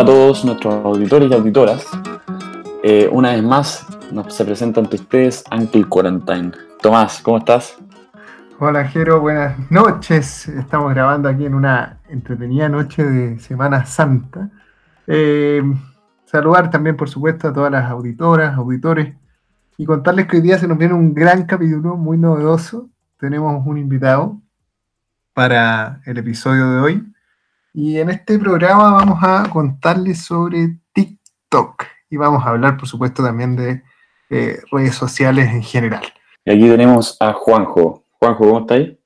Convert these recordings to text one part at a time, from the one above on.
A todos nuestros auditores y auditoras. Eh, una vez más nos se presenta ante ustedes Uncle Quarantine. Tomás, ¿cómo estás? Hola Jero, buenas noches. Estamos grabando aquí en una entretenida noche de Semana Santa. Eh, saludar también, por supuesto, a todas las auditoras, auditores y contarles que hoy día se nos viene un gran capítulo muy novedoso. Tenemos un invitado para el episodio de hoy. Y en este programa vamos a contarles sobre TikTok y vamos a hablar, por supuesto, también de eh, redes sociales en general. Y aquí tenemos a Juanjo. Juanjo, ¿cómo estáis?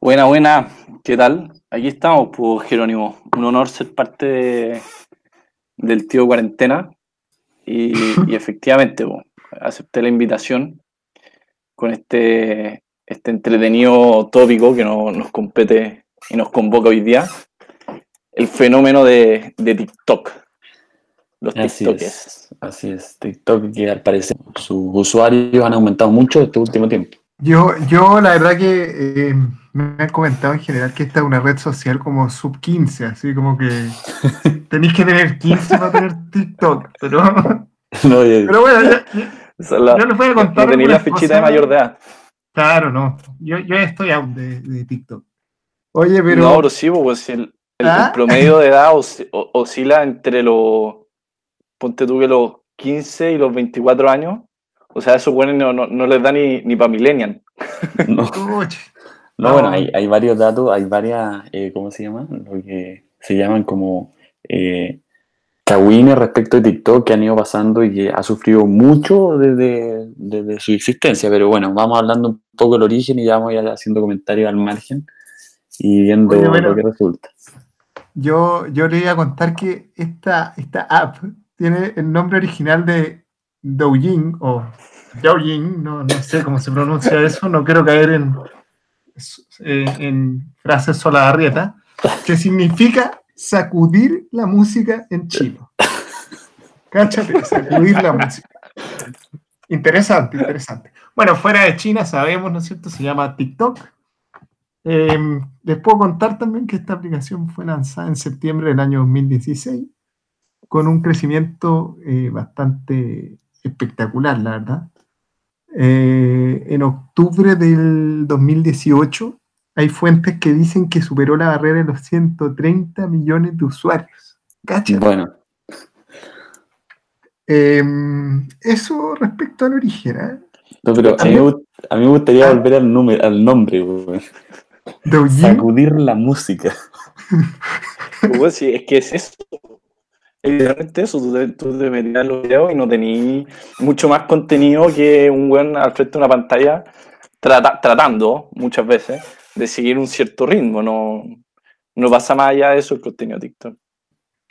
Buena, buena. ¿Qué tal? Aquí estamos, pues, Jerónimo. Un honor ser parte del tío cuarentena. Y, efectivamente, pues, acepté la invitación con este, este entretenido tópico que nos compete y nos convoca hoy día. El fenómeno de, de TikTok. Los así Es, así es. TikTok que al parecer sus usuarios han aumentado mucho este último tiempo. Yo, yo la verdad que eh, me han comentado en general que esta es una red social como sub 15, así como que tenéis que tener 15 para tener TikTok, pero, no, pero bueno, yo, la, les voy a contar. No tenéis la fichita de mayor de edad. Claro, no. Yo, yo estoy out de, de, TikTok. Oye, pero. No, pero sí, pues el, el, ¿Ah? promedio de edad oscila entre los. Ponte tú que los 15 y los 24 años. O sea, eso bueno no, no, no les da ni, ni para millennial. No. no, bueno, hay, hay, varios datos, hay varias, eh, ¿cómo se llama? Lo que se llaman como eh, respecto de TikTok que han ido pasando y que ha sufrido mucho desde, desde, su existencia. Pero bueno, vamos hablando un poco del origen y ya vamos a ir haciendo comentarios al margen y viendo lo que resulta. Yo, yo le iba a contar que esta, esta app tiene el nombre original de Douyin o Douyin, no, no, sé cómo se pronuncia eso, no quiero caer en, en frases soladarrieta, que significa sacudir la música en chino. Cáchate, sacudir la música. Interesante, interesante. Bueno, fuera de China sabemos, ¿no es cierto? Se llama TikTok. Em, les puedo contar también que esta aplicación fue lanzada en septiembre del año 2016 con un crecimiento eh, bastante espectacular, la verdad. Eh, en octubre del 2018 hay fuentes que dicen que superó la barrera de los 130 millones de usuarios. Bueno. Em, eso respecto al origen. ¿eh? No, pero a mí, me gustaría ah. volver al, número, al nombre. Sacudir la música. Pues sí, es que es eso. Evidentemente eso, tú te, tú te metías los videos y no tenías mucho más contenido que un buen al frente de una pantalla tratando muchas veces de seguir un cierto ritmo, no, no pasa más allá de eso el contenido de TikTok.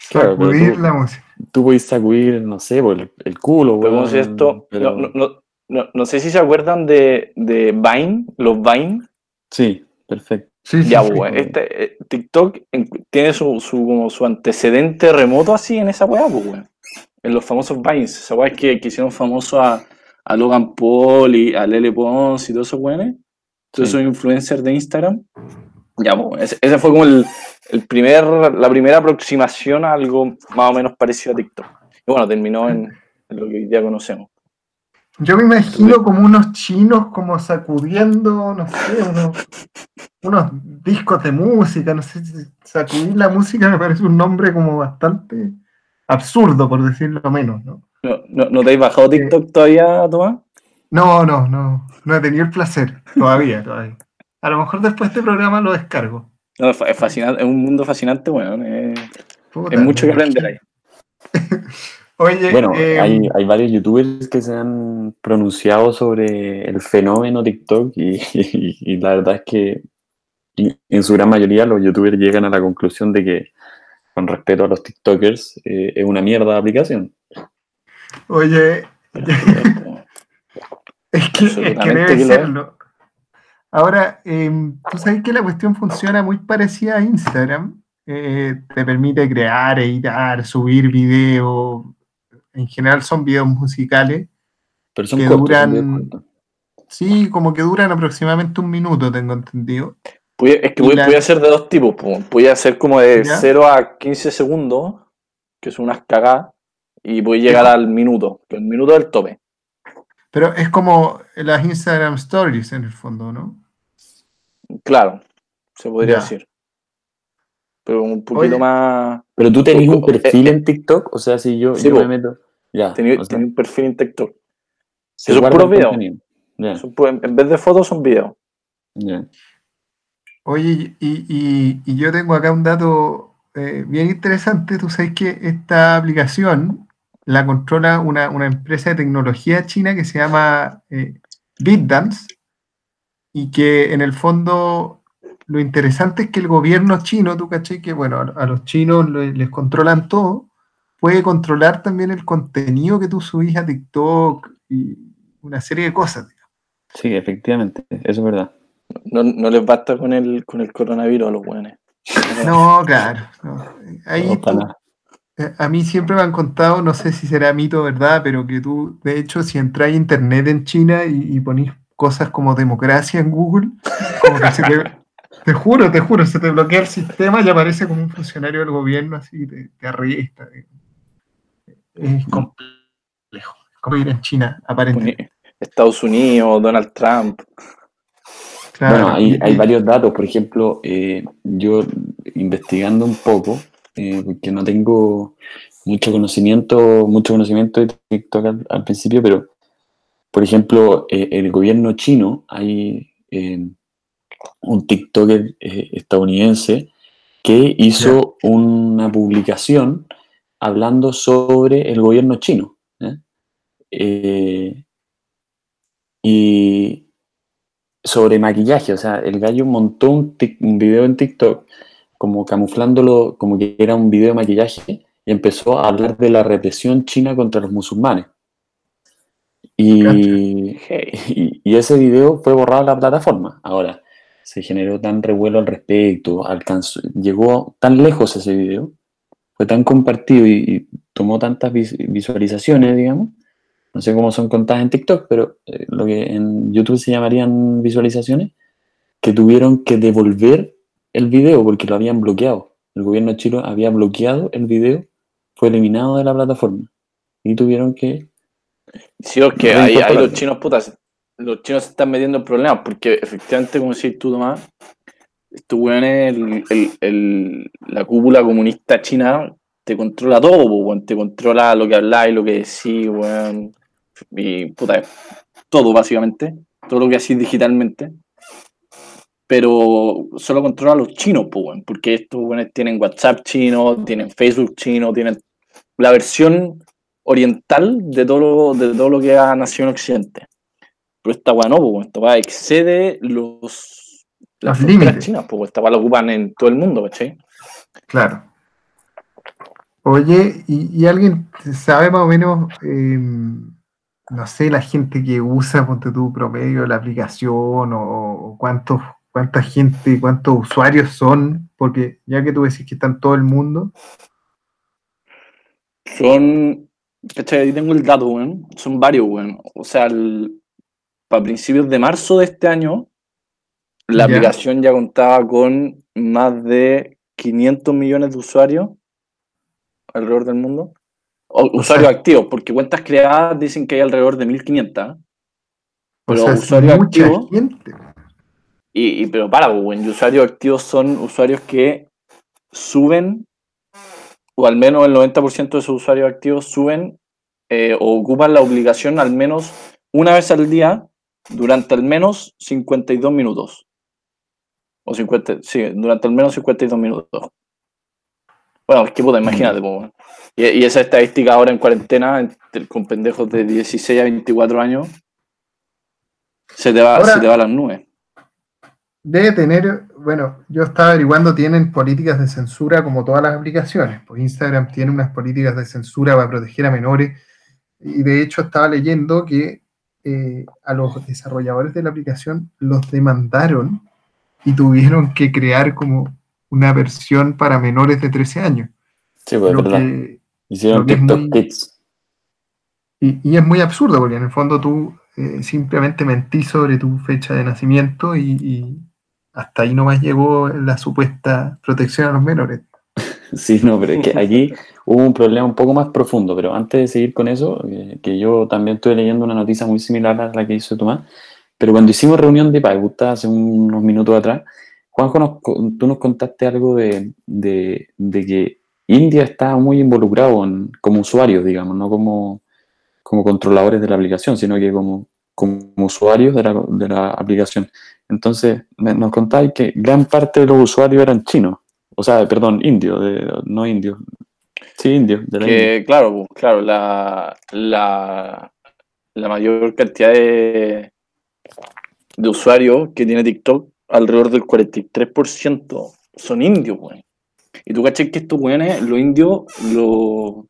Claro, sacudir la música. Tú puedes sacudir, no sé, el, el culo. Pero esto, no, no, no, no, sé si se acuerdan de, de Vine, los Vine. Sí, perfecto. Sí, ya, pues, este, eh, TikTok tiene su, su, como su antecedente remoto así en esa weá, pues, En los famosos Vines, esa weá que, que hicieron famoso a, a, Logan Paul y a Lele Pons y todos esos weones. Todos esos influencers de Instagram. Ya, pues, ese, fue como el, el, primer, la primera aproximación a algo más o menos parecido a TikTok. Y bueno, terminó en, en lo que hoy día conocemos. Yo me imagino como unos chinos como sacudiendo, no sé, unos, discos de música, no sé, sacudir la música me parece un nombre como bastante absurdo, por decirlo menos, ¿no? ¿No, no, te has bajado eh, TikTok todavía, Tomás? No, no, no, no he tenido el placer, todavía, todavía. A lo mejor después de este programa lo descargo. es fascinante, es un mundo fascinante, bueno, es, mucho que aprender ahí. bueno, eh, hay, varios youtubers que se han pronunciado sobre el fenómeno TikTok y, la verdad es que en su gran mayoría los youtubers llegan a la conclusión de que, con respeto a los TikTokers, eh, es una mierda de aplicación. Oye, es que, debe serlo. Ahora, em, tú sabes que la cuestión funciona muy parecida a Instagram. Eh, te permite crear, editar, subir videos, en general son videos musicales Pero son que duran. Sí, como que duran aproximadamente un minuto, tengo entendido. Es que voy, a ser de dos tipos. Voy a ser como de 0 a 15 segundos que son unas cagadas, y voy a llegar al minuto, que el minuto del tope. Pero es como las Instagram Stories en el fondo, ¿no? Claro, se podría Ya. decir. Pero un poquito Oye. más. Pero tú tenés un Eh, perfil en TikTok, o sea, si yo, Sí, yo po. me meto. Ya. Tenía, o sea, tenía un perfil en TikTok. eso es puro video. en vez de fotos, son videos. Oye, y, y- y yo tengo acá un dato eh, bien interesante. Tú sabes que esta aplicación la controla una, una empresa de tecnología china que se llama eh, BitDance y que en el fondo lo interesante es que el gobierno chino, tú caché que, bueno, a, a los chinos le- les controlan todo, puede controlar también el contenido que tú subís a TikTok y una serie de cosas. Sí, efectivamente, eso es verdad. No, no les basta con el, con el coronavirus a los buenos. No, claro. no. Ahí tú-. Eh, A mí siempre me han contado, no sé si será mito o verdad, pero que tú, de hecho, si entras a internet en China y, y ponís cosas como democracia en Google, como que se te, te juro, te juro, se te bloquea el sistema y aparece como un funcionario del gobierno, así, te, te arresta. Es complejo. Como ir en China, aparentemente. Estados Unidos, Donald Trump. Claro, Bueno, hay, varios datos. Por ejemplo, eh, yo investigando un poco, eh, porque no tengo mucho conocimiento, mucho conocimiento de TikTok al, al principio, pero por ejemplo, eh, el gobierno chino, hay eh, un TikToker eh, estadounidense que hizo una publicación hablando sobre el gobierno chino. ¿eh? Eh, y sobre maquillaje, o sea, el gallo montó un, tic- un video en TikTok como camuflándolo como que era un video de maquillaje y empezó a hablar de la represión china contra los musulmanes. Y, y ese video fue borrado de la plataforma. Ahora, se generó tan revuelo al respecto, alcanzó, llegó tan lejos ese video, fue tan compartido y, y tomó tantas vis- visualizaciones, digamos. No sé cómo son contadas en TikTok, pero eh, lo que en YouTube se llamarían visualizaciones, que tuvieron que devolver el video porque lo habían bloqueado. El gobierno chino había bloqueado el video, fue eliminado de la plataforma y tuvieron que Sí, es que ahí, ahí los chinos, putas, los chinos se están metiendo en problemas porque efectivamente, como decís tú, Tomás, estos weones, el, la cúpula comunista china te controla todo, te controla lo que habláis, lo que decís, weón, y puta, todo básicamente, todo lo que hacís digitalmente, pero solo controla a los chinos, weón, porque estos weones tienen WhatsApp chino, tienen Facebook chino, tienen la versión oriental de todo lo, de todo lo que ha nacido en Occidente. Pero esta weá no, pues, esta weá excede los, las Los límites. chinas, pues esta weá la ocupan en todo el mundo, ¿cachai? Claro. Oye, ¿y, y alguien sabe más o menos, eh, no sé, la gente que usa, ponte tú, promedio la aplicación o, o cuántos, cuánta gente, cuántos usuarios son? Porque ya que tú decís que está en todo el mundo, Son, ¿cachai? Ahí tengo el dato, weón. Son varios, weón. O sea, para principios de marzo de este año, la aplicación ya contaba con más de 500 millones de usuarios alrededor del mundo. O, usuarios sea- activos, porque cuentas creadas dicen que hay alrededor de 1500. o Pero sea, es usuarios activos. Y, y- pero para, pues, usuarios activos son usuarios que suben, o al menos el 90% de sus usuarios activos suben eh, o ocupan la obligación al menos una vez al día durante al menos 52 minutos. O 50, sí, durante al menos 52 minutos. Bueno, es que puta, imagínate, pues, weón. y, y esa estadística ahora en cuarentena, con pendejos de 16 a 24 años, se te va, Ahora- se te va a las nubes. Debe tener, bueno, yo estaba averiguando, tienen políticas de censura como todas las aplicaciones. Pues Instagram tiene unas políticas de censura para proteger a menores. Y de hecho estaba leyendo que eh, a los desarrolladores de la aplicación los demandaron y tuvieron que crear como una versión para menores de 13 años. Sí, pues, Lo verdad. que- Hicieron que TikTok muy- Kids. y, y es muy absurdo porque en el fondo tú eh, simplemente mentís sobre tu fecha de nacimiento y, y hasta ahí nomás llegó la supuesta protección a los menores. Sí, no, pero es que aquí hubo un problema un poco más profundo, pero antes de seguir con eso, eh, que yo también estoy leyendo una noticia muy similar a la que hizo Tomás, pero cuando hicimos reunión de Pagusta hace unos minutos atrás, Juanjo, tú nos contaste algo de, que India está muy involucrado como usuarios, digamos, no como, como controladores de la aplicación, sino que como, como usuarios de la, de la aplicación. Entonces, nos contáis que gran parte de los usuarios eran chinos, o sea, perdón, indios, no indios. Sí, indios. que, claro, claro, la, la, la mayor cantidad de, de usuarios que tiene TikTok alrededor del 43% son indios, güey. Y tú caché que estos güeyes, los indios, los,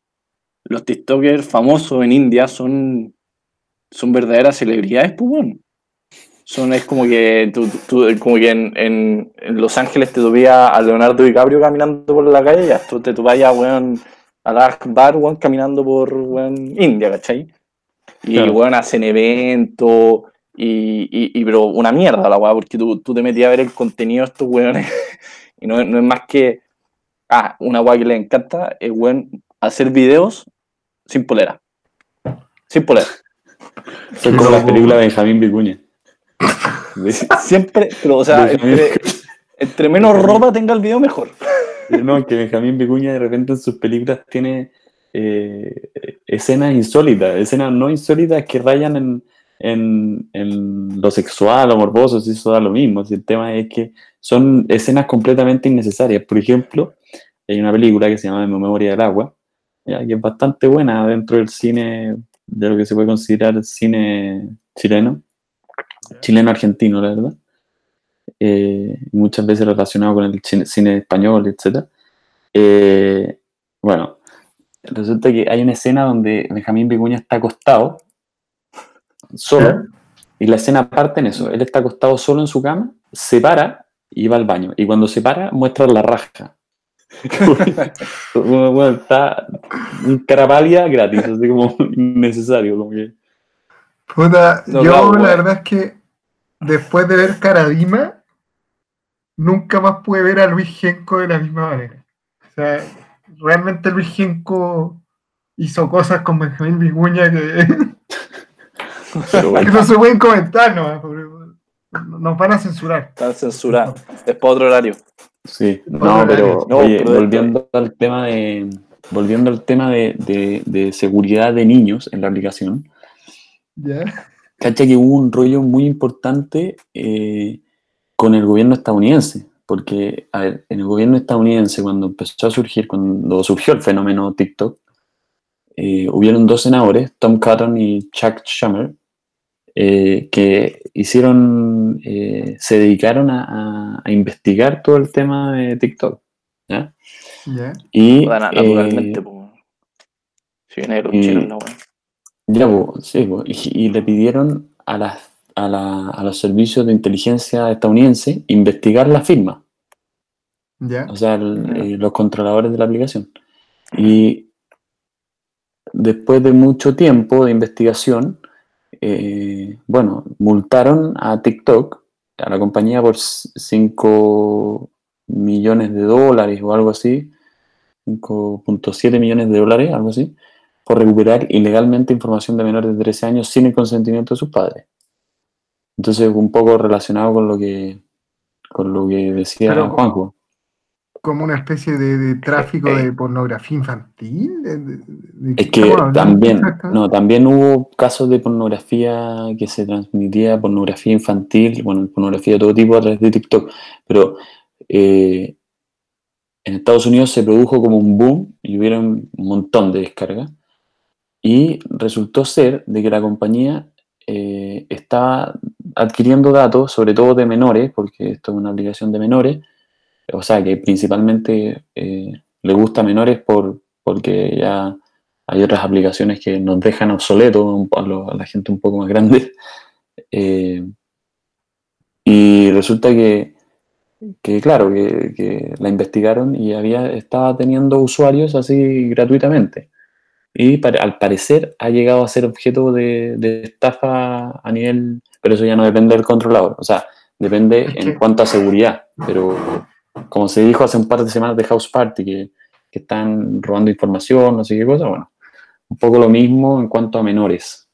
los TikTokers famosos en India son, son verdaderas celebridades, pues, bueno. Son, es como que, tú, como que en, en, Los Ángeles te tuvía a Leonardo DiCaprio caminando por la calle, ya tú te vayas, weón, a la bar, weón, caminando por, weón, India, ¿cachai? Y, claro. weón, hacen eventos, y, y, pero una mierda la weá, porque tú, tú, te metías a ver el contenido de estos weones y no, no, es más que, ah, una weá que le encanta es weón hacer videos sin polera. Sin polera. Son como las películas de Benjamín Vicuña. Siempre, pero o sea, entre, menos ropa tenga el video mejor. No, que Benjamín Vicuña de repente en sus películas tiene eh, escenas insólitas, escenas no insólitas que rayan en en, lo sexual o morboso, si eso da lo mismo. Si el tema es que son escenas completamente innecesarias. Por ejemplo, hay una película que se llama Memoria del Agua, ya, que es bastante buena dentro del cine, de lo que se puede considerar cine chileno, chileno-argentino, la verdad. Eh, muchas veces relacionado con el cine, español, etc. Eh, bueno, resulta que hay una escena donde Benjamín Vicuña está acostado solo, y la escena parte en eso. Él está acostado solo en su cama, se para y va al baño. Y cuando se para, muestra la raja. bueno, está un carapalia gratis, así como innecesario. Como que... Puta, yo la verdad es que después de ver Caradima, nunca más pude ver a Luis Genco de la misma manera. O sea, realmente Luis Genco hizo cosas con Benjamín Viguña que no se pueden comentar, no, nos van a censurar. Están censurados. Es para otro horario. Sí, no, pero, volviendo al tema de volviendo al tema de, seguridad de niños en la aplicación. ¿Ya? Cacha que hubo un rollo muy importante eh, con el gobierno estadounidense. Porque, a ver, en el gobierno estadounidense, cuando empezó a surgir, cuando surgió el fenómeno TikTok, eh, hubieron dos senadores, Tom Cotton y Chuck Schumer, eh, que hicieron, eh, se dedicaron a, investigar todo el tema de TikTok. ¿ya? Y, naturalmente, eh, si viene no, Ya, sí, y, le pidieron a, las, a, la, a, los servicios de inteligencia estadounidense investigar la firma. ¿Ya? O sea, los controladores de la aplicación. Y después de mucho tiempo de investigación, eh, bueno, multaron a TikTok, a la compañía, por 5 millones de dólares o algo así, 5.7 millones de dólares, algo así, por recuperar ilegalmente información de menores de 13 años sin el consentimiento de sus padres. Entonces, un poco relacionado con lo que, con lo que decía Juanjo como una especie de, tráfico de eh, pornografía infantil. es que también, no, también hubo casos de pornografía que se transmitía, pornografía infantil, bueno, pornografía de todo tipo a través de TikTok, pero eh, en Estados Unidos se produjo como un boom y hubieron un montón de descargas y resultó ser de que la compañía eh, estaba adquiriendo datos, sobre todo de menores, porque esto es una aplicación de menores, o sea, que principalmente eh, le gusta a menores por, porque ya hay otras aplicaciones que nos dejan obsoletos a, la gente un poco más grande. Eh, y resulta que, claro, que, la investigaron y había, estaba teniendo usuarios así gratuitamente. Y al parecer ha llegado a ser objeto de, de, estafa a nivel, pero eso ya no depende del controlador, o sea, depende en cuanto a seguridad, pero como se dijo hace un par de semanas de House Party, que que están robando información, no sé qué cosa, bueno, un poco lo mismo en cuanto a menores.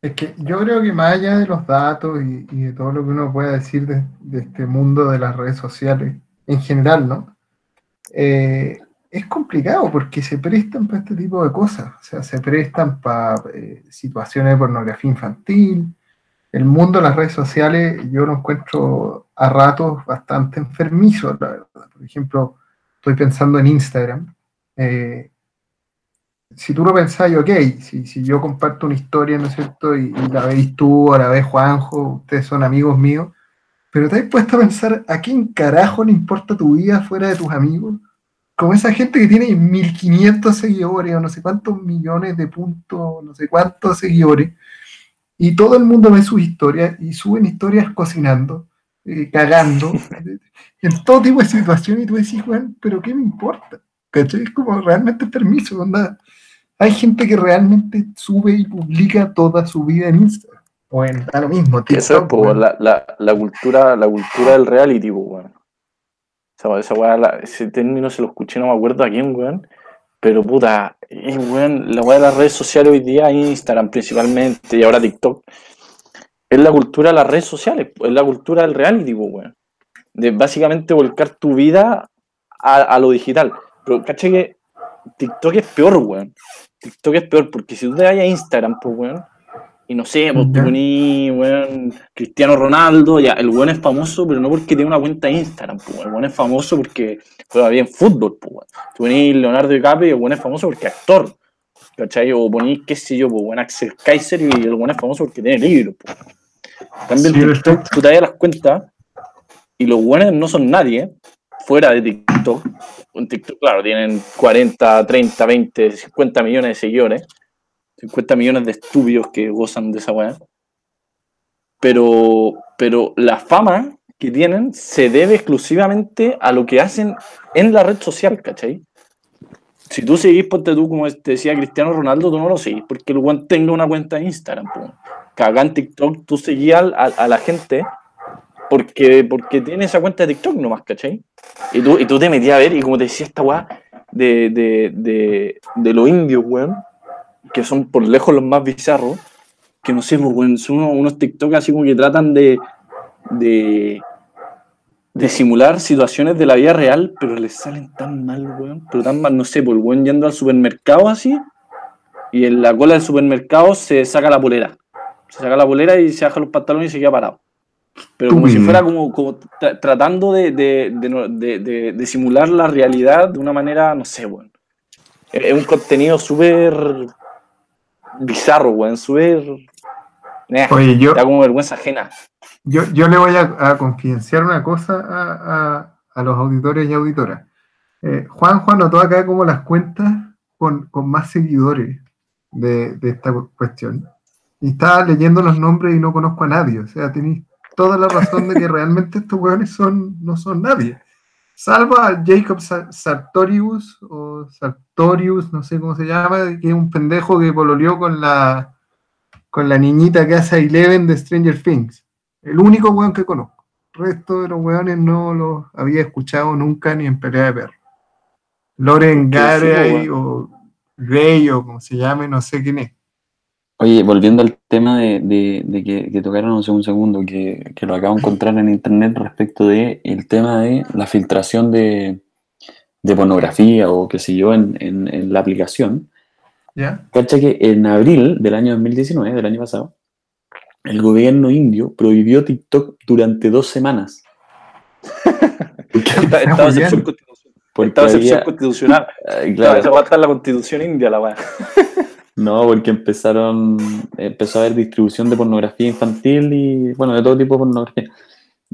Es que yo creo que más allá de los datos y, de todo lo que uno pueda decir de, este mundo de las redes sociales en general, ¿no? Eh, es complicado porque se prestan para este tipo de cosas, o sea, se prestan para eh, situaciones de pornografía infantil. El mundo de las redes sociales yo lo encuentro a ratos bastante enfermizo, la verdad. Por ejemplo, estoy pensando en Instagram. Eh, si tú lo pensás, ok, si, si yo comparto una historia, ¿no es cierto? Y, la veis tú o la ves Juanjo, ustedes son amigos míos, pero te has puesto a pensar a quién carajo le importa tu vida fuera de tus amigos. Como esa gente que tiene 1500 seguidores o no sé cuántos millones de puntos, no sé cuántos seguidores, y todo el mundo ve sus historias y suben historias cocinando, eh, cagando, en todo tipo de situaciones, y tú decís, Juan, pero ¿qué me importa? ¿Cachai? Es como realmente permiso, onda hay gente que realmente sube y publica toda su vida en Instagram. O en lo mismo, Eso es, pues, la, la, la, cultura, la cultura del reality, pues, weón. Esa, esa ese término se lo escuché, no me acuerdo a quién, weón. Pero puta, weón, la weá de las redes sociales hoy día, Instagram principalmente, y ahora TikTok, es la cultura de las redes sociales, es la cultura del reality, weón. De básicamente volcar tu vida a, a lo digital. Pero caché que TikTok es peor, weón. TikTok es peor, porque si tú te vas a Instagram, pues, weón, y no sé, pues tú ponís, weón, Cristiano Ronaldo, ya, el weón es famoso, pero no porque tiene una cuenta de Instagram, pues, el weón es famoso porque juega bien fútbol, pues, weón. Tú ponís Leonardo DiCaprio y el weón es famoso porque es actor, ¿cachai? O ponís, qué sé yo, pues, weón, Axel Kaiser y el weón es famoso porque tiene libros, pues. También TikTok, tú te das las cuentas y los weones no son nadie, fuera de TikTok, un TikTok, claro, tienen 40, 30, 20, 50 millones de seguidores, 50 millones de estudios que gozan de esa weá. Pero, pero la fama que tienen se debe exclusivamente a lo que hacen en la red social, ¿cachai? Si tú seguís, ponte tú, como te decía Cristiano Ronaldo, tú no lo seguís, porque el weón tenga una cuenta de Instagram. Pues. en TikTok tú seguías a, a la gente porque, porque tiene esa cuenta de TikTok nomás, ¿cachai? Y tú, y tú te metías a ver, y como te decía esta weá, de, de, de, de los indios, weón, que son por lejos los más bizarros, que no sé, pues, weón, son unos, TikTok así como que tratan de, de, de simular situaciones de la vida real, pero les salen tan mal, weón, pero tan mal, no sé, pues el weón yendo al supermercado así, y en la cola del supermercado se saca la polera. Se saca la polera y se baja los pantalones y se queda parado. Pero como si fuera como, como tratando de, de, de, simular la realidad de una manera, no sé, bueno. Es un contenido súper bizarro, weón, súper... Oye, yo... Da como vergüenza ajena. Yo, yo le voy a, a confidenciar una cosa a, a, a, los auditores y auditoras. Eh, Juan Juan notó acá como las cuentas con, con más seguidores de, de, esta cuestión. Y estaba leyendo los nombres y no conozco a nadie. O sea, tenéis toda la razón de que realmente estos hueones son, no son nadie. Salvo a Jacob Sartorius, o Sartorius, no sé cómo se llama, que es un pendejo que pololeó con la, con la niñita que hace Eleven de Stranger Things. El único hueón que conozco. El resto de los hueones no los había escuchado nunca ni en pelea de perro. Loren Gary o Gray o como se llame, no sé quién es. Oye, volviendo al tema de, que, tocaron hace un segundo, que, lo acabo de encontrar en internet respecto de el tema de la filtración de, pornografía o qué sé yo en, la aplicación. ¿Ya? Cacha que en abril del año 2019, del año pasado, el gobierno indio prohibió TikTok durante dos semanas. Estaba excepción constitucional. Estaba excepción constitucional. Claro, esa va a estar la constitución india, la weá. No, porque empezaron, empezó a haber distribución de pornografía infantil y, bueno, de todo tipo de pornografía.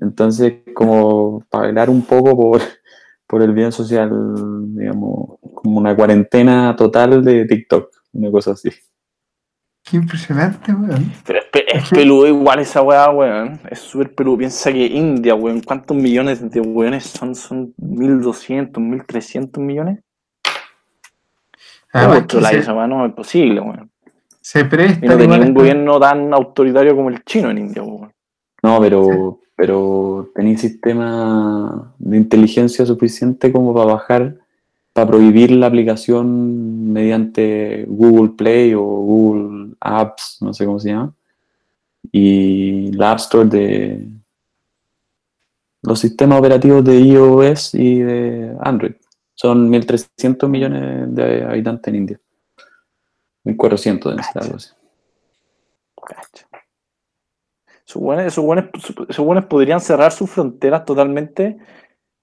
Entonces, como para velar un poco por, por el bien social, digamos, como una cuarentena total de TikTok, una cosa así. Qué impresionante, weón. Pero es, peludo igual esa weá, weón. Es súper peludo. Piensa que India, weón, ¿cuántos millones de weones son? ¿Son 1.200, 1.300 millones? Ah, se, no es posible, Se presta. Y no tenía un gobierno tan autoritario como el chino en India, No, pero, pero tenía sistema de inteligencia suficiente como para bajar, para prohibir la aplicación mediante Google Play o Google Apps, no sé cómo se llama, y la App Store de los sistemas operativos de iOS y de Android. Son 1.300 millones de habitantes en India. 1.400 de algo así. Sus buenos, podrían cerrar sus fronteras totalmente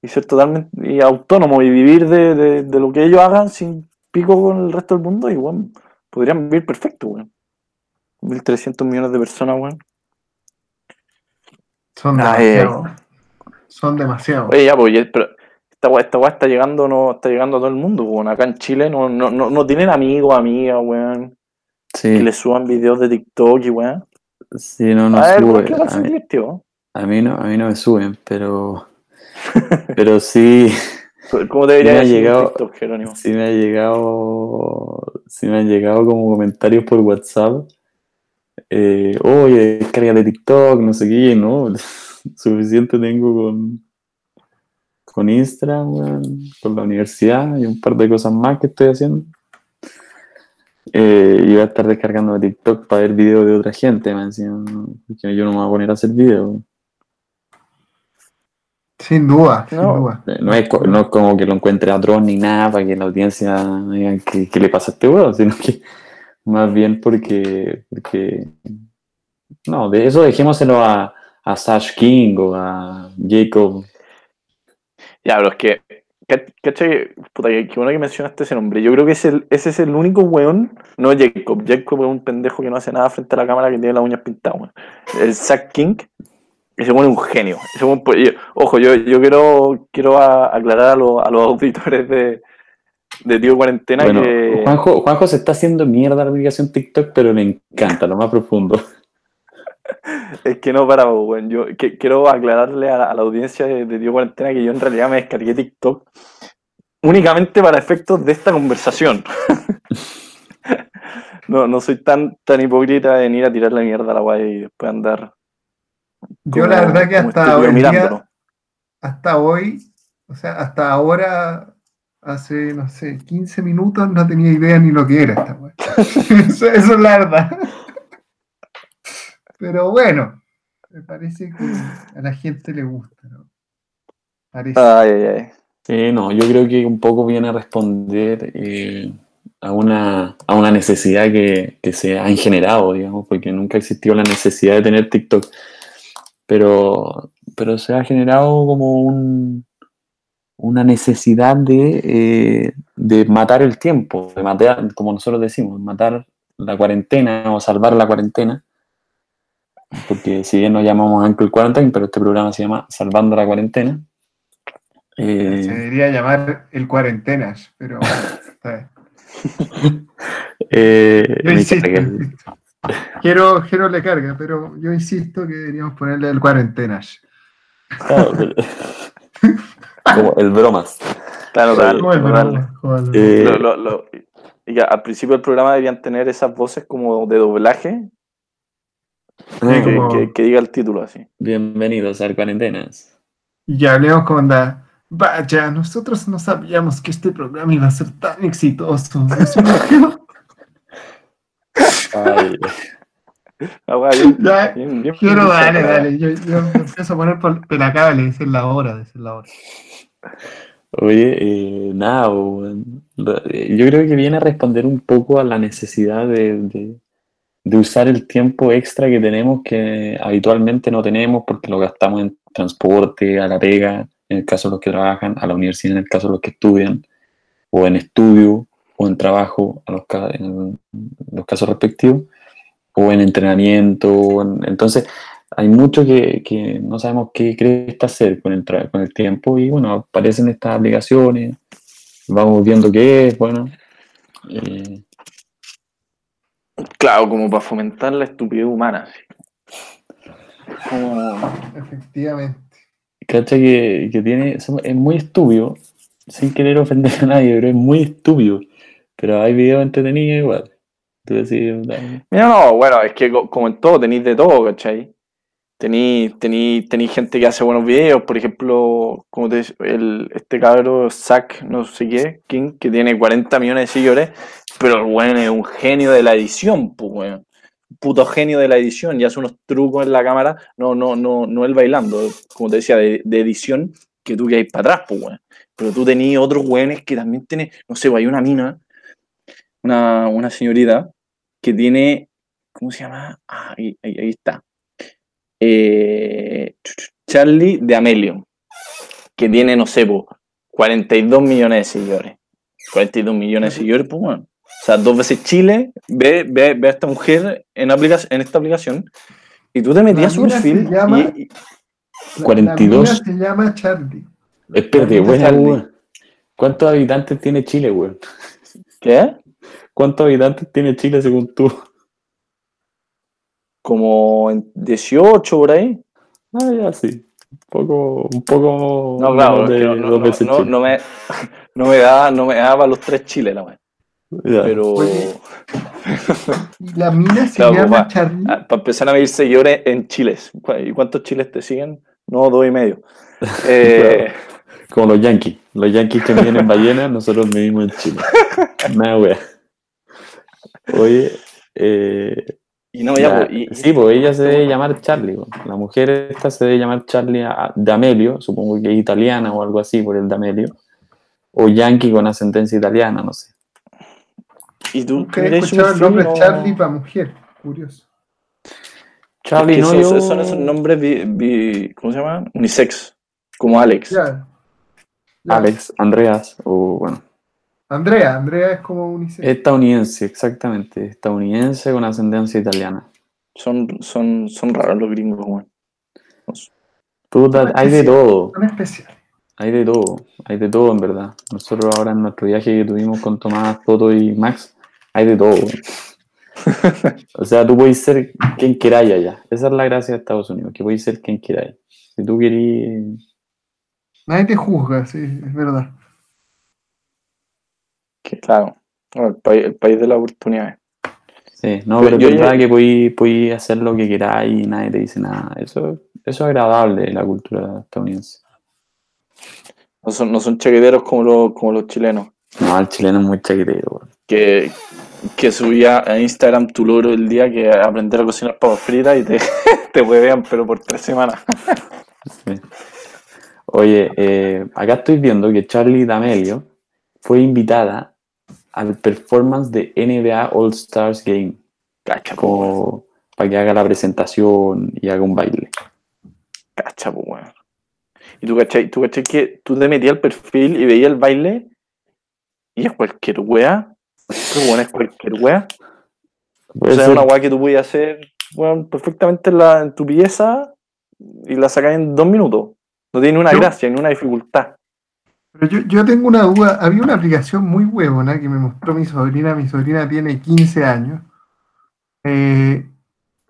y ser totalmente y autónomos y vivir de, lo que ellos hagan sin pico con el resto del mundo y bueno, podrían vivir perfecto, weón. 1.300 millones de personas, weón. Son demasiado. Son demasiado. Oye, ya, pues, pero esta weá, esta está llegando, no, está llegando a todo el mundo, weón. Acá en Chile no, no, no, tienen amigos, amigas, weón. Sí. Que le suban videos de TikTok y weón. Sí, no, no a sube. a, mí, a, mí, no, a mí no me suben, pero. pero sí. ¿Cómo debería sí llegado, TikTok, Jerónimo? Sí me ha llegado. Sí me han llegado como comentarios por WhatsApp. Eh, Oye, descarga de TikTok, no sé qué, ¿no? Suficiente tengo con. Con Instagram, con la universidad y un par de cosas más que estoy haciendo. Eh, iba a estar descargando de TikTok para ver videos de otra gente, me decían, porque yo no me voy a poner a hacer videos. Sin duda, sin duda. Eh, no es, no es como que lo encuentre atroz ni nada para que la audiencia diga que, le pasa a este huevo, sino que más bien porque, porque no, de eso dejémoselo a, a Sash King o a Jacob. Ya, pero es que ¿Cachai? Puta, qué bueno que mencionaste ese nombre. Yo creo que ese es el único weón, no Jacob. Jacob es un pendejo que no hace nada frente a la cámara que tiene las uñas pintadas, weón. El Zack King, ese weón es un genio. Ese pues, ojo, yo, yo quiero, quiero aclarar a, los, a los auditores de, de Tío Cuarentena que. Juanjo, Juanjo se está haciendo mierda la aplicación TikTok, pero me encanta, lo más profundo. Es que no para, bueno, yo quiero aclararle a la, audiencia de, de Cuarentena que yo en realidad me descargué TikTok únicamente para efectos de esta conversación. no, no soy tan, tan hipócrita de venir a tirar la mierda a la guay y después andar. yo la verdad que hasta hoy hasta hoy, o sea, hasta ahora, hace, no sé, 15 minutos no tenía idea ni lo que era esta guay. eso es la verdad. Pero bueno, me parece que a la gente le gusta, ¿no? Parece. Ay, ay, ay. Sí, no, yo creo que un poco viene a responder eh, a, una, a una necesidad que, se ha generado, digamos, porque nunca existió la necesidad de tener TikTok. Pero, pero se ha generado como un, una necesidad de, eh, de matar el tiempo, de matar, como nosotros decimos, matar la cuarentena o salvar la cuarentena porque si bien nos llamamos Uncle Quarantine, pero este programa se llama Salvando la Cuarentena. Eh, se debería llamar El Cuarentenas, pero eh, yo insisto, Quiero, quiero le carga, pero yo insisto que deberíamos ponerle El Cuarentenas. como el bromas. Claro, claro. al principio del programa deberían tener esas voces como de doblaje que, diga el título así. Bienvenidos a Cuarentenas. Y ya hablemos con la. Vaya, nosotros no sabíamos que este programa iba a ser tan exitoso. Es un Ay. Ah, ya, quiero, dale, dale. Yo, yo me empiezo a poner por pelacable, es la hora, es la hora. Oye, eh, nada, yo creo que viene a responder un poco a la necesidad de, de usar el tiempo extra que tenemos que habitualmente no tenemos porque lo gastamos en transporte, a la pega, en el caso de los que trabajan, a la universidad en el caso de los que estudian, o en estudio, o en trabajo, a los, en los casos respectivos, o en entrenamiento. entonces, hay mucho que, no sabemos qué crees hacer con el, con el tiempo y bueno, aparecen estas aplicaciones, vamos viendo qué es, bueno. Eh, Claro, como para fomentar la estupidez humana. Efectivamente. Cacha que, tiene. Es muy estúpido, sin querer ofender a nadie, pero es muy estúpido. Pero hay videos entretenidos igual. Tú decís, Mira, no, bueno, es que como en todo tenéis de todo, ¿cachai? Tení, tení, tení gente que hace buenos videos, por ejemplo, como te el, este cabro Zack, no sé qué, King, que tiene 40 millones de seguidores, pero el weón es un genio de la edición, pues weón. Puto genio de la edición y hace unos trucos en la cámara, no, no, no, no él bailando, como te decía, de, de edición, que tú que hay para atrás, pues weón. Pero tú tenías otros weones que también tienen, no sé, pues, hay una mina, una, una señorita, que tiene, ¿cómo se llama? Ah, ahí, ahí, ahí está eh, Charlie de Amelio, que tiene, no sé, 42 millones de seguidores. 42 millones de seguidores, pues bueno. O sea, dos veces Chile, ve, ve, ve a esta mujer en, aplicación, en esta aplicación y tú te metías su perfil. y, 42. se llama Charlie. Espérate, buena, ¿Cuántos habitantes tiene Chile, güey? ¿Qué? ¿Cuántos habitantes tiene Chile según tú? como en 18 por ahí. Ah, ya sí. Un poco, un poco. No, claro, de, no, no, no, no, me, no me da, no me daba los tres chiles la Pero. la mina se llama para, Charlie. Ah, para empezar a medir seguidores en chiles. ¿Y cuántos chiles te siguen? No, dos y medio. Eh, Como los yankees. Los yankees que miden en ballenas, nosotros medimos en Chile. Nada, wea. Oye, eh, y no, ya, pues, sí, pues ella se debe llamar Charlie. Pues. La mujer esta se debe llamar Charlie D'Amelio, supongo que es italiana o algo así por el D'Amelio. O Yankee con ascendencia italiana, no sé. ¿Y tú he escuchado el nombre Charlie para mujer? Curioso. Charlie, no, yo... Son esos nombres, ¿cómo se llama? Unisex, como Alex. Alex, Andreas, o bueno. Andrea, Andrea es como unisex. Estadounidense, exactamente. Estadounidense con ascendencia italiana. Son, son, son raros los gringos, güey. hay de todo. Son especiales. Hay de todo, hay de todo en verdad. Nosotros ahora en nuestro viaje que tuvimos con Tomás, Toto y Max, hay de todo. o sea, tú puedes ser quien queráis allá. Esa es la gracia de Estados Unidos, que puedes ser quien queráis. Si tú querís... Nadie te juzga, sí, es verdad claro, el país, de la oportunidad Sí, no, pero, es verdad que podéis, hacer lo que queráis y nadie te dice nada. Eso, eso es agradable la cultura estadounidense. No son, no son chaqueteros como los, como los chilenos. No, el chileno es muy chaquetero. Que, que subía a Instagram tu logro el día que aprender a cocinar papas fritas y te, te huevean, pero por tres semanas. Oye, eh, acá estoy viendo que Charlie D'Amelio fue invitada al performance de NBA All Stars Game. Cacha, como para que haga la presentación y haga un baile. Cacha, pues, bueno. Y tú cachai, tú cachai que tú te metías al perfil y veías el baile y es cualquier wea. Qué bueno es cualquier wea. o sea, es una wea que tú podías hacer bueno, perfectamente en, la, en tu pieza y la sacas en dos minutos. No tiene una gracia ni una dificultad. Pero yo, tengo una duda. Había una aplicación muy huevona que me mostró mi sobrina. Mi sobrina tiene 15 años. Eh,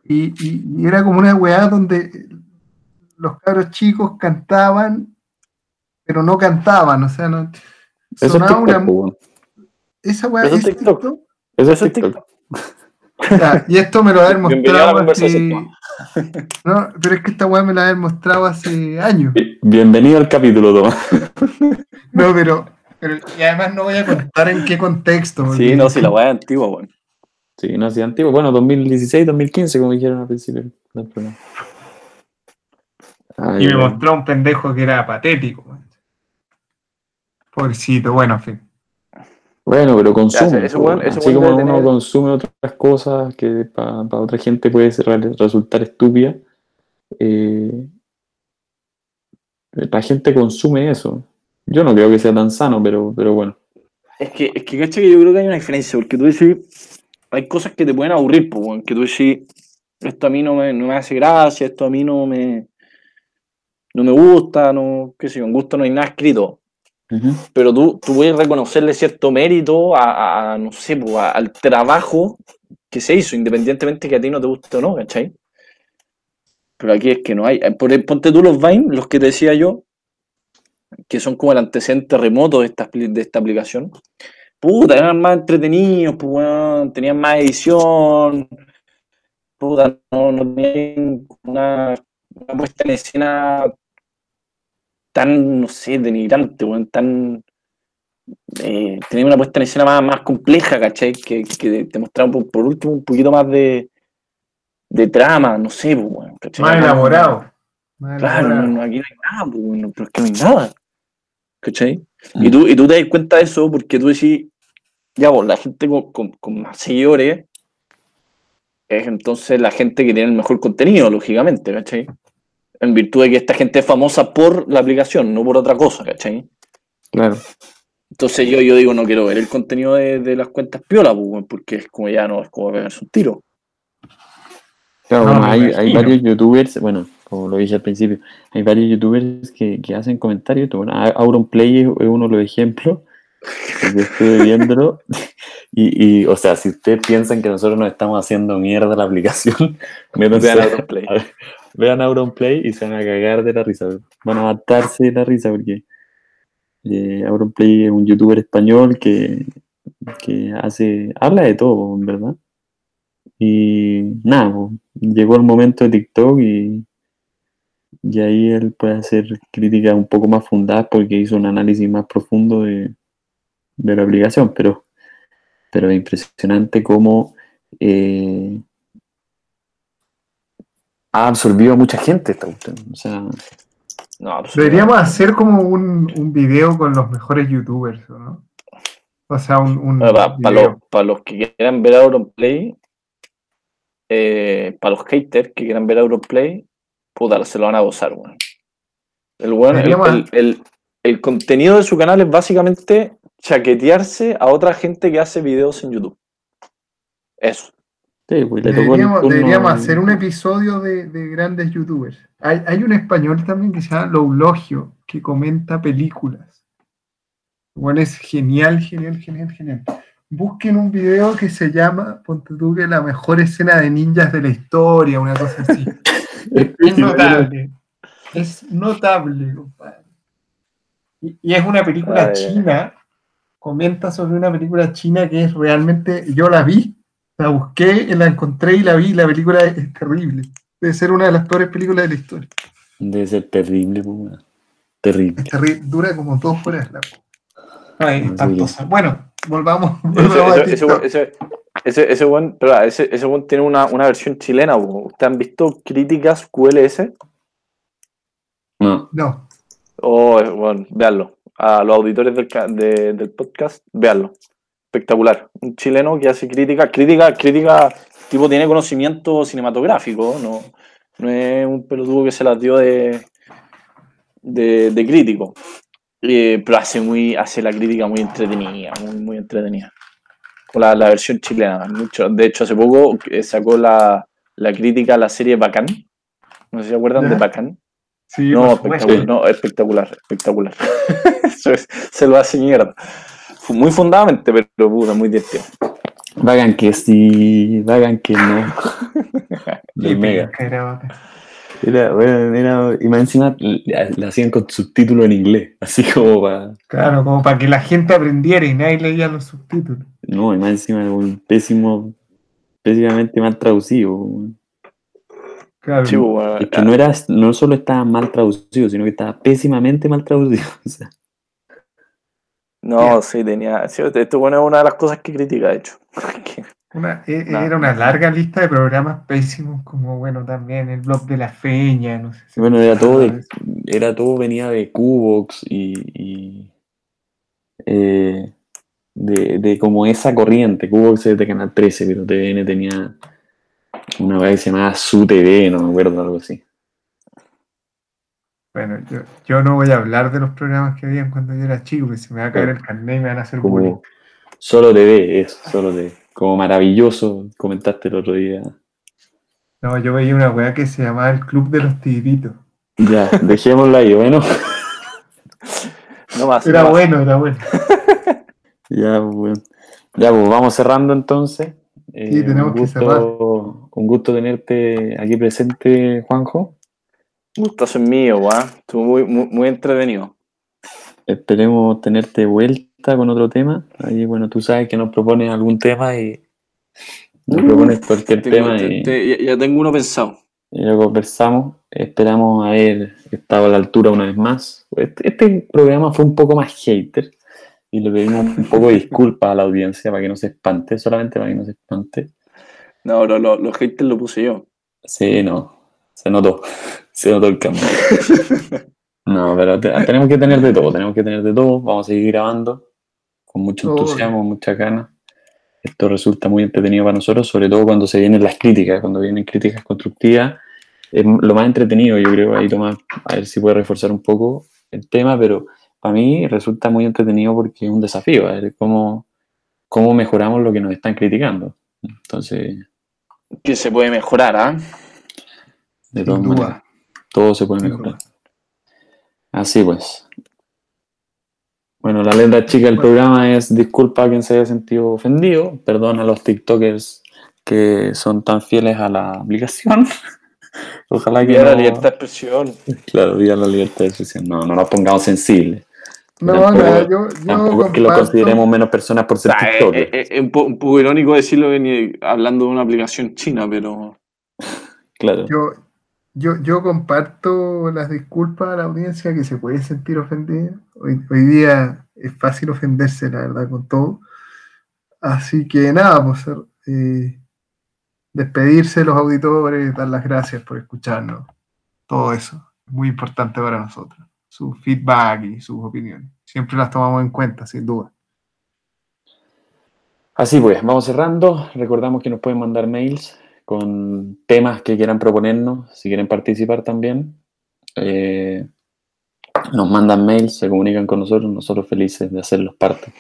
y, era como una weá donde los cabros chicos cantaban, pero no cantaban. O sea, no. Sonaba una. Esa weá es TikTok. Eso es TikTok. y esto me lo había mostrado hace... No, pero es que esta weá me la había mostrado hace años. Bienvenido al capítulo, Tomás. No, pero, Y además no voy a contar en qué contexto. Sí, no, si la weá es antigua, weón. Sí, no, si antigua. Bueno, 2016, 2015, como dijeron al principio y me mostró un pendejo que era patético. Pobrecito, bueno, en fin. Bueno, pero consume. Así como uno consume otras cosas que para otra gente puede resultar estúpida, eh, la gente consume eso. Yo no creo que sea tan sano, pero, pero bueno. Es que, es que, que yo creo que hay una diferencia, porque tú decís, hay cosas que te pueden aburrir, pues, que tú decís, esto a mí no me, no me hace gracia, esto a mí no me, no me gusta, no, qué sé yo, en gusto no hay nada escrito. Pero tú, tú puedes reconocerle cierto mérito a, no sé, al trabajo que se hizo, independientemente que a ti no te guste o no, ¿cachai? Pero aquí es que no hay. Ponte tú los Vine, los que te decía yo, que son como el antecedente remoto de esta, de esta aplicación. Puta, eran más entretenidos, pues, tenían más edición, puta, no, no tenían una una puesta en escena tan, no sé, denigrante, weón, tan... Eh, tenía una puesta en escena más, más compleja, ¿cachai? Que, que te mostraron por, por último un poquito más de, de trama, no sé, pues, weón, ¿cachai? Más elaborado. Más Claro, elaborado. no, no, aquí no hay nada, pues, weón, pero es que no hay nada. ¿Cachai? Mm. Y, tú, y tú te das cuenta de eso porque tú decís, ya, pues, la gente con, con- con más seguidores es entonces la gente que tiene el mejor contenido, lógicamente, ¿cachai? En virtud de que esta gente es famosa por la aplicación, no por otra cosa, ¿cachai? Claro. Entonces yo, yo digo, no quiero ver el contenido de, de las cuentas piola, pues, porque es como ya no, es como pegarse un tiro. Claro, No, bueno, me hay, hay varios youtubers, bueno, como lo dije al principio, hay varios youtubers que, que hacen comentarios. Bueno, A- Auronplay es uno de los ejemplos, porque estuve viéndolo. Y, y, o sea, si ustedes piensan que nosotros nos estamos haciendo mierda la aplicación, métanse a- Auronplay. a ver, vean Auronplay y se van a cagar de la risa. Van a matarse de la risa porque eh, Auronplay es un youtuber español que, que hace, habla de todo, verdad. Y nada, llegó el momento de TikTok y, y ahí él puede hacer críticas un poco más fundadas porque hizo un análisis más profundo de, de la aplicación, pero, pero es impresionante cómo eh, ha absorbido a mucha gente esta cuestión. O sea, No, absolutamente. Deberíamos hacer como un, un video con los mejores youtubers, ¿o ¿no? O sea, un, un Para, los, para los que quieran ver Auronplay, eh, para los haters que quieran ver Auronplay, puta, se lo van a gozar, weón. El, Deberíamos- el- el- el contenido de su canal es básicamente chaquetearse a otra gente que hace videos en YouTube. Eso. Sí, pues, le tocó el Deberíamos, turno deberíamos hacer un episodio de, de grandes youtubers. Hay, hay un español también que se llama Loulogio, que comenta películas. Bueno, es genial, genial, genial, genial. Busquen un video que se llama, ponte tú que la mejor escena de ninjas de la historia, una cosa así. Es notable. Es notable, compadre. Y, y es una película Ay, china. Comenta sobre una película china que es realmente. Yo la vi, la busqué, la encontré y la vi. La película es, es terrible. Debe ser una de las peores películas de la historia. Debe ser terrible, pues, weón. terrible. Es terrible, dura como dos horas. La... Ay, Sí. espantosa. Bueno, volvamos. Ese, a ese, ese, TikTok. ese, ese, ese weón- pero, ese, ese weón tiene una, una versión chilena. ¿Ustedes han visto críticas QLS? No, No, Oh, bueno, véanlo. A los auditores del, de- del podcast, véanlo. Espectacular. Un chileno que hace crítica, crítica, crítica, tipo tiene conocimiento cinematográfico, no, no es un pelotudo que se las dio de, de, de crítico. Eh, pero hace muy, hace la crítica muy entretenida, muy, muy entretenida. La, la versión chilena, mucho. De hecho, hace poco eh, sacó la, la crítica a la serie Bacán. No sé si se acuerdan de Bacán. sí, No, espectacular, no, espectacular, espectacular. Eso es- se lo hace mierda. Muy fundadamente, pero puta, muy divertido. Vagan que sí, vagan que no. Qué mega. era bueno, era, y más encima la, hacían con subtítulos en inglés, así como para. Claro, como para que la gente aprendiera y nadie leía los subtítulos. No, y más encima un pésimo, pésimamente mal traducido. Claro. Bueno, Es que no era, no solo estaba mal traducido, sino que estaba pésimamente mal traducido. O sea, no, sí, tenía. Sí, esto bueno, es una de las cosas que critica, de hecho. Una- e- Nada. era una larga lista de programas pésimos, como bueno, también el blog de la feña, no sé si- bueno, era todo, de- era todo venía de Cubox y, y, eh, de, de como esa corriente. Cubox es de Canal 13, pero TVN tenía una vez que se llamaba Su TV, no me acuerdo, algo así. Bueno, yo, yo no voy a hablar de los programas que habían cuando yo era chico, que se me va a caer el carnet y me van a hacer bullying. Como Solo TV, eso, Solo TV. Como maravilloso, comentaste el otro día. No, yo veía una weá que se llamaba el Club de los Tigritos. Ya, dejémoslo ahí, bueno. No más. Era no más. bueno, era bueno. Ya, pues, bueno. Ya, pues vamos cerrando entonces. Eh, Sí, tenemos un que gusto, cerrar. Un gusto tenerte aquí presente, Juanjo. Gustazo es mío, weón. Estuvo muy, muy, muy entretenido. Esperemos tenerte de vuelta con otro tema. Ahí, bueno, tú sabes que nos propones algún tema y nos Uh, propones cualquier Tengo- tema te- y, te- ya, tengo uno pensado. ya lo conversamos. Esperamos haber estado a la altura una vez más. Este, este programa fue un poco más hater y le pedimos un poco de disculpas a la audiencia para que no se espante, solamente para que no se espante. No, lo- los haters lo puse yo. Sí, no, se notó, se notó el cambio. No, pero te- tenemos que tener de todo, tenemos que tener de todo. Vamos a seguir grabando con mucho entusiasmo, mucha ganas. Esto resulta muy entretenido para nosotros, sobre todo cuando se vienen las críticas, cuando vienen críticas constructivas. Es lo más entretenido, yo creo, ahí Tomás, a ver si puede reforzar un poco el tema, pero para mí resulta muy entretenido porque es un desafío, a ver cómo, cómo mejoramos lo que nos están criticando. Entonces, Que se puede mejorar, ¿ah? de Sin todas maneras, todo se puede mejorar. Así pues. Bueno, la letra chica del programa es disculpa a quien se haya sentido ofendido, perdón a los TikTokers que son tan fieles a la aplicación. Ojalá que Viva la no- libertad de expresión. Claro, viva la libertad de expresión. No, no nos pongamos sensibles. No, Tampoco- nada, yo, yo Tampoco es que lo comparto- consideremos menos personas por ser Ah, eh, TikToker. eh, eh, es un, po- un poco irónico decirlo hablando de una aplicación china, pero claro. Yo, yo, yo comparto las disculpas a la audiencia que se puede sentir ofendida. Hoy, día es fácil ofenderse, la verdad, con todo. Así que nada, pues eh, despedirse de los auditores, dar las gracias por escucharnos. Todo eso es muy importante para nosotros. Su feedback y sus opiniones. Siempre las tomamos en cuenta, sin duda. Así pues, vamos cerrando. Recordamos que nos pueden mandar mails con temas que quieran proponernos, si quieren participar también. Eh, nos mandan mails, se comunican con nosotros, nosotros felices de hacerlos parte.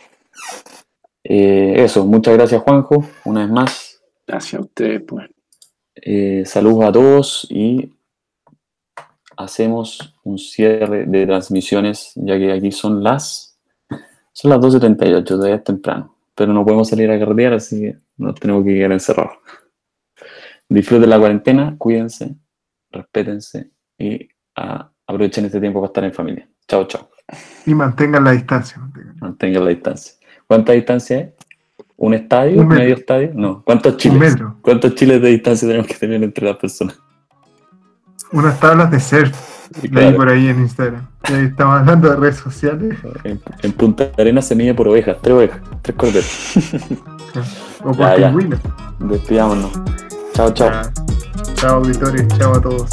Eh, eso, muchas gracias Juanjo, una vez más. gracias a ustedes, pues. Eh, saludos a todos y hacemos un cierre de transmisiones, ya que aquí son las son las 12.38, todavía es temprano, pero no podemos salir a carretear, así que nos tenemos que quedar encerrados. Disfruten la cuarentena, cuídense, respétense y ah, aprovechen este tiempo para estar en familia. Chao, chao. Y mantengan la distancia. mantengan. Mantengan la distancia. ¿Cuánta distancia es? ¿Un estadio? Un. ¿Medio estadio? No. ¿Cuántos chiles? ¿Cuántos chiles de distancia tenemos que tener entre las personas? Unas tablas de surf. Leí claro, por ahí en Instagram. Ahí estamos hablando de redes sociales. en, en Punta Arenas se mide por ovejas, tres ovejas, tres corderos. O por pingüinos. Despidámonos. Chao, chao. Chao auditores, chao a todos.